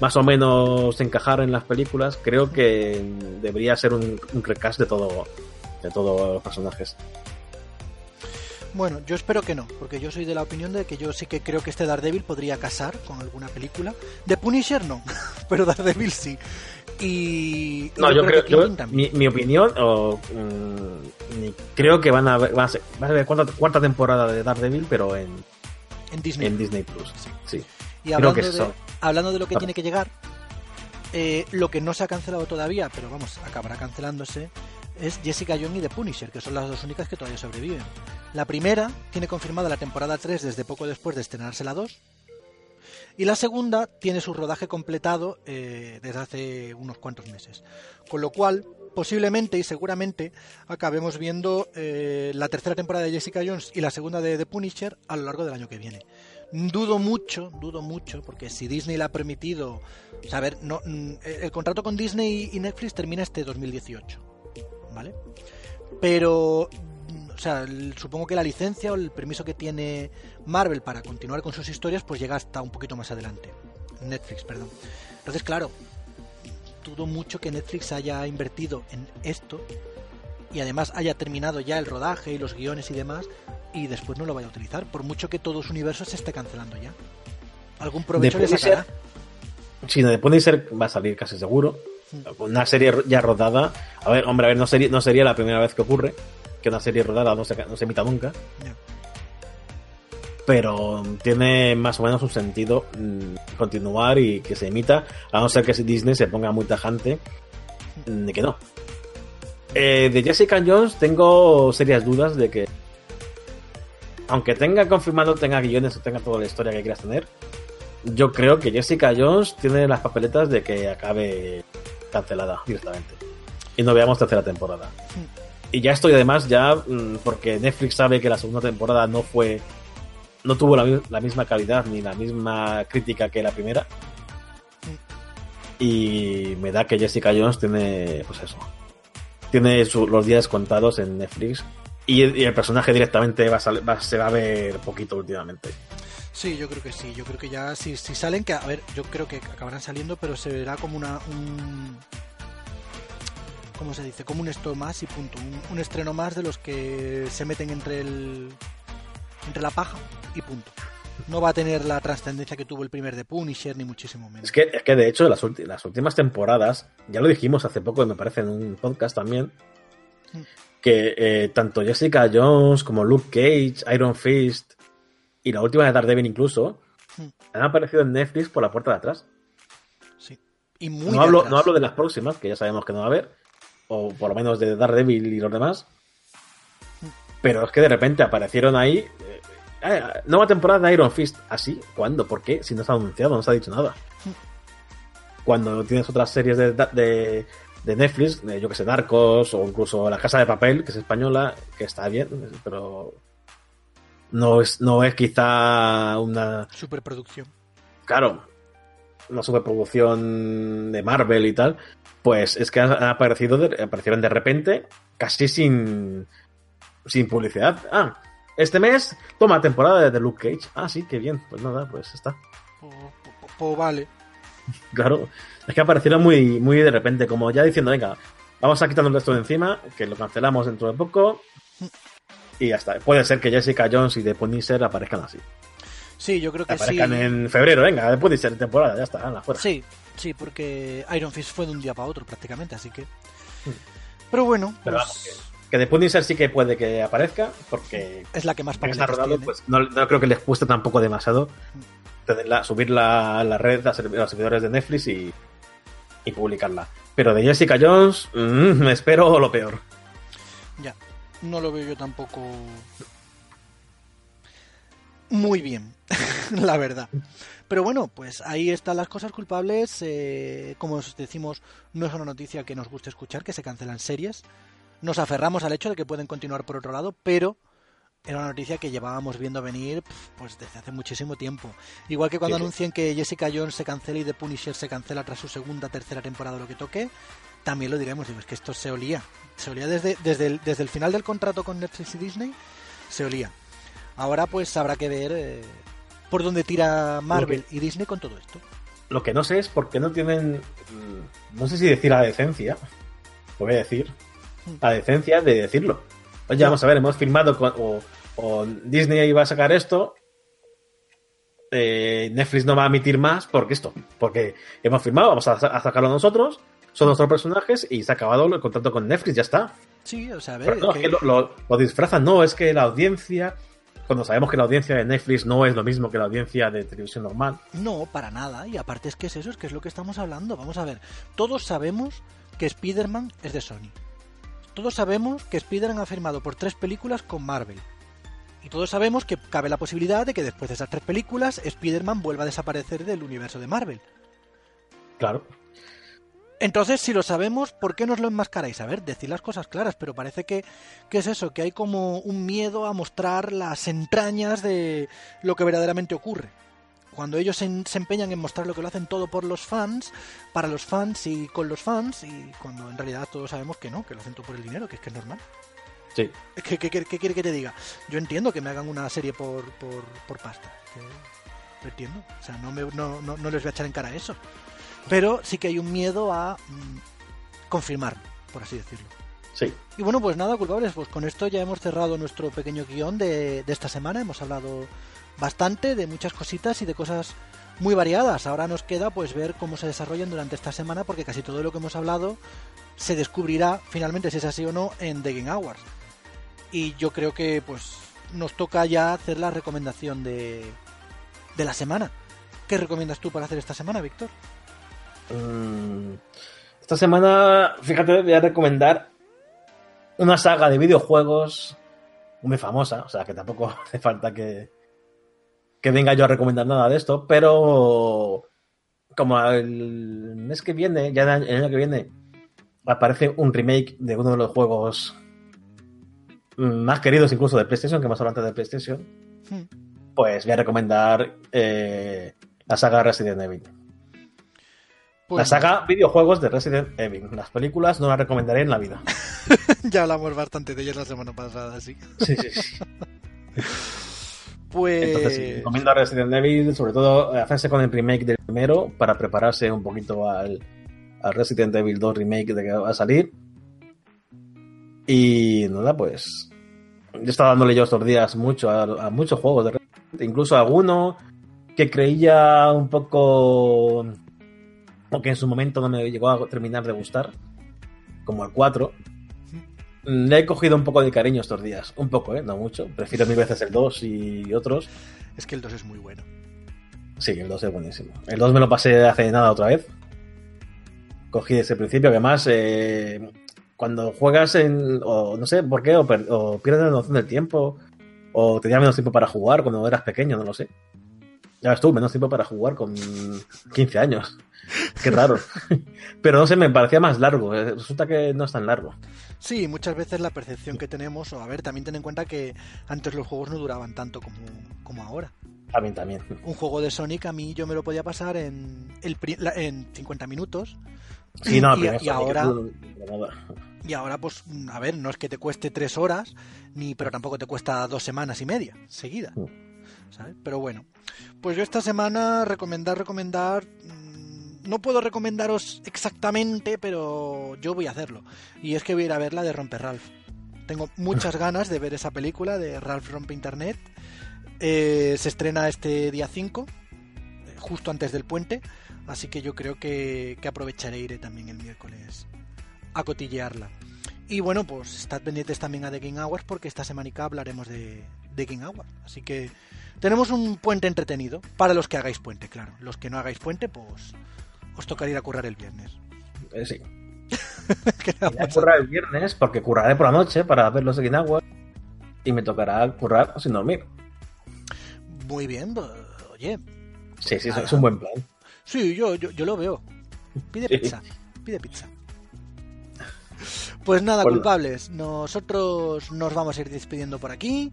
más o menos encajar en las películas, creo que debería ser un, recast de todo de todos los personajes. Bueno, yo espero que no, porque yo soy de la opinión de que yo sí que creo que este Daredevil podría casar con alguna película. De Punisher no, <laughs> pero Daredevil sí. Y. No, yo, creo, que mi, opinión, o, mm, creo que van a ver, van a, ser, cuarta, temporada de Daredevil, pero en, en Disney. En Disney Plus, sí. Y hablando, de, hablando de lo que tiene que llegar, eh, lo que no se ha cancelado todavía, pero vamos, acabará cancelándose, es Jessica Jones y The Punisher, que son las dos únicas que todavía sobreviven. La primera tiene confirmada la temporada 3 desde poco después de estrenarse la 2. Y la segunda tiene su rodaje completado eh, desde hace unos cuantos meses. Con lo cual, posiblemente y seguramente acabemos viendo eh, la tercera temporada de Jessica Jones y la segunda de The Punisher a lo largo del año que viene. Dudo mucho, dudo mucho, porque si Disney le ha permitido, saber, no, mm, el contrato con Disney y Netflix termina este 2018, ¿vale? Pero, mm, o sea, supongo que la licencia o el permiso que tiene Marvel para continuar con sus historias, pues llega hasta un poquito más adelante. Netflix, perdón. Entonces, claro, dudo mucho que Netflix haya invertido en esto y además haya terminado ya el rodaje y los guiones y demás y después no lo vaya a utilizar, por mucho que todo su universo se esté cancelando ya. ¿Algún provecho le sacará? Sí, de Punisher va a salir casi seguro. Una serie ya rodada. A ver, hombre, a ver, no sería, no sería la primera vez que ocurre que una serie rodada no se, no se emita nunca. Pero tiene más o menos un sentido mm, continuar y que se emita, a no ser que Disney se ponga muy tajante mm, de que no. Eh, de Jessica Jones tengo serias dudas de que aunque tenga confirmado, tenga guiones o tenga toda la historia que quieras tener, yo creo que Jessica Jones tiene las papeletas de que acabe cancelada directamente. Y no veamos tercera temporada. Y ya estoy además ya, mm, porque Netflix sabe que la segunda temporada no fue, no tuvo la, misma calidad ni la misma crítica que la primera. Y me da que Jessica Jones tiene, pues eso, tiene los días contados en Netflix y, el personaje directamente va a se va a ver poquito últimamente. Sí, yo creo que sí. Yo creo que ya si, si salen, que a ver, yo creo que acabarán saliendo, pero se verá como una un ¿cómo se dice? Como un esto más y punto. Un, estreno más de los que se meten entre el entre la paja y punto. No va a tener la trascendencia que tuvo el primer de Punisher, ni muchísimo menos. Es que, es que de hecho, las, las últimas temporadas, ya lo dijimos hace poco, me parece, en un podcast también, mm que eh, tanto Jessica Jones como Luke Cage, Iron Fist y la última de Daredevil incluso hmm. han aparecido en Netflix por la puerta de atrás. Sí. Y muy no, hablo, no hablo de las próximas, que ya sabemos que no va a haber, o por lo menos de Daredevil y los demás. Hmm. Pero es que de repente aparecieron ahí. Eh, eh, nueva temporada de Iron Fist. ¿Así? ¿Ah, ¿Cuándo? ¿Por qué? Si no se ha anunciado, no se ha dicho nada. Hmm. Cuando tienes otras series de, de, de Netflix, yo que sé, Narcos o incluso La Casa de Papel, que es española, que está bien, pero no es, no es quizá una... Superproducción. Claro, una superproducción de Marvel y tal, pues es que han aparecido de, aparecieron de repente, casi sin, sin publicidad. Ah, este mes, toma temporada de The Luke Cage. Ah, sí, qué bien. Pues nada, pues está. Pues vale. <laughs> Claro, es que aparecieron muy, muy de repente, como ya diciendo, venga, vamos a quitarnos esto de encima, que lo cancelamos dentro de poco. Y ya está. Puede ser que Jessica Jones y The Punisher aparezcan así. Sí, yo creo que aparezcan en febrero, venga, The Punisher temporada, ya está, la fuera. Sí, sí, porque Iron Fist fue de un día para otro prácticamente, así que. Pero bueno, Pero pues... que, The Punisher sí que puede que aparezca, porque. Es la que más está rodado, pues no, no, creo que les cueste tampoco demasiado subirla a la red, a los servidores de Netflix y, publicarla. Pero de Jessica Jones, mm, me espero lo peor. Ya, no lo veo yo tampoco muy bien. <laughs> la verdad. Pero bueno, pues ahí están las cosas culpables. Eh, como os decimos, no es una noticia que nos guste escuchar, que se cancelan series. Nos aferramos al hecho de que pueden continuar por otro lado, pero era una noticia que llevábamos viendo venir pues desde hace muchísimo tiempo. Igual que cuando anuncien que Jessica Jones se cancela y The Punisher se cancela tras su segunda, tercera temporada, lo que toque, también lo diremos. Digo, es que esto se olía. Se olía desde, desde, el, desde el final del contrato con Netflix y Disney, se olía. Ahora pues habrá que ver eh, por dónde tira Marvel y Disney con todo esto. Lo que no sé es por qué no tienen, mm, no sé si decir la decencia, lo voy a decir, mm. la decencia de decirlo. Oye, vamos a ver, hemos firmado con, o, Disney iba a sacar esto, eh, Netflix no va a emitir más porque esto, porque hemos firmado, vamos a, sacarlo nosotros, son nuestros personajes y se ha acabado el contrato con Netflix, ya está. Sí, o sea, a ver. no, es que lo, disfrazan, no, es que la audiencia cuando sabemos que la audiencia de Netflix no es lo mismo que la audiencia de televisión normal. No, para nada. Y aparte es que es eso, es que es lo que estamos hablando. Vamos a ver, todos sabemos que Spider-Man es de Sony. Todos sabemos que Spider-Man ha firmado por tres películas con Marvel. Y todos sabemos que cabe la posibilidad de que después de esas tres películas Spider-Man vuelva a desaparecer del universo de Marvel. Claro. Entonces, si lo sabemos, ¿por qué nos lo enmascaráis? A ver, decir las cosas claras, pero parece que, que, es eso, que hay como un miedo a mostrar las entrañas de lo que verdaderamente ocurre. Cuando ellos se, empeñan en mostrar lo que lo hacen todo por los fans, para los fans y con los fans, y cuando en realidad todos sabemos que no, que lo hacen todo por el dinero, que es que es normal. Sí. ¿Qué, qué, quiere que te diga? Yo entiendo que me hagan una serie por, por, por pasta. lo entiendo. O sea, no, me, no, no, no les voy a echar en cara eso pero sí que hay un miedo a mm, confirmar, por así decirlo. Sí. Y bueno, pues nada, culpables, pues con esto ya hemos cerrado nuestro pequeño guion de, de esta semana. Hemos hablado bastante de muchas cositas y de cosas muy variadas. Ahora nos queda pues ver cómo se desarrollan durante esta semana porque casi todo lo que hemos hablado se descubrirá finalmente si es así o no en The Game Hours. Y yo creo que pues nos toca ya hacer la recomendación de, de la semana. ¿Qué recomiendas tú para hacer esta semana, Víctor? Mm, esta semana, fíjate, voy a recomendar una saga de videojuegos muy famosa, o sea que tampoco <laughs> hace falta que, que venga yo a recomendar nada de esto, pero como el mes que viene, ya el año que viene, aparece un remake de uno de los juegos más queridos incluso de PlayStation, que más hablado de PlayStation, hmm. pues voy a recomendar eh, la saga Resident Evil. Pues la saga videojuegos de Resident Evil. Las películas no las recomendaré en la vida. <laughs> ya hablamos bastante de ellas la semana pasada, sí. Sí, sí, sí. pues... Entonces sí, recomiendo a Resident Evil, sobre todo hacerse con el remake del primero para prepararse un poquito al, Resident Evil 2 remake de que va a salir. Y nada, pues... Yo he estado dándole yo estos días mucho a, muchos juegos de Resident incluso a alguno que creía un poco aunque en su momento no me llegó a terminar de gustar, como el 4. Le he cogido un poco de cariño estos días. Un poco, ¿eh? No mucho. Prefiero mil veces el 2 y otros. Es que el 2 es muy bueno. Sí, el 2 es buenísimo. El 2 me lo pasé hace nada otra vez. Cogí ese principio, que además, eh, cuando juegas en. O no sé por qué, o, o pierdes la noción del tiempo, o tenías menos tiempo para jugar cuando eras pequeño, no lo sé. Ya ves tú, menos tiempo para jugar con 15 años. Qué raro. <laughs> Pero no sé, me parecía más largo. Eh, resulta que no es tan largo. Sí, muchas veces la percepción que tenemos, o a ver, también ten en cuenta que antes los juegos no duraban tanto como, como ahora. También, también. Un juego de Sonic a mí yo me lo podía pasar en, el, en 50 minutos. Sí, no, y, y ahora... Y ahora, pues, a ver, no es que te cueste tres horas, ni pero tampoco te cuesta dos semanas y media seguida. ¿Sabes? Pero bueno, pues yo esta semana recomendar, recomendar mm, no puedo recomendaros exactamente, pero yo voy a hacerlo. Y es que voy a ir a ver la de Romper Ralph. Tengo muchas <laughs> ganas de ver esa película de Ralph Rompe Internet. Eh, se estrena este día 5, justo antes del puente. Así que yo creo que, que aprovecharé iré también el miércoles a cotillearla. Y bueno, pues estad pendientes también a The Game Hours porque esta semanica hablaremos de, de Game Hours. Así que tenemos un puente entretenido para los que hagáis puente, claro. Los que no hagáis puente, pues os tocará ir a currar el viernes. Eh, sí. <laughs> Voy a currar el viernes porque curraré por la noche para ver los Agua y me tocará currar sin dormir. Muy bien, oye. Sí, sí, es un buen plan. Sí, yo, yo, yo lo veo. Pide pizza, pide pizza. Pues nada, culpables. Nosotros nos vamos a ir despidiendo por aquí.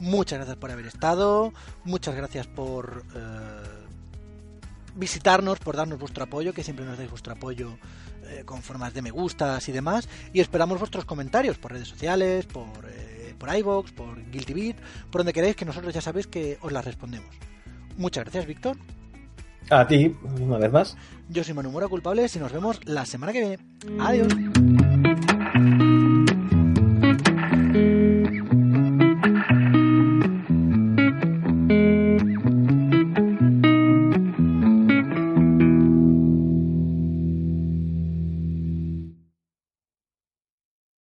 Muchas gracias por haber estado. Muchas gracias por eh, visitarnos, por darnos vuestro apoyo, que siempre nos dais vuestro apoyo eh, con formas de me gustas y demás. Y esperamos vuestros comentarios por redes sociales, por, eh, por iVoox, por Guilty Beat, por donde queráis, que nosotros ya sabéis que os las respondemos. Muchas gracias, Víctor. A ti, una vez más. Yo soy Manu Mora Culpables y nos vemos la semana que viene. Adiós.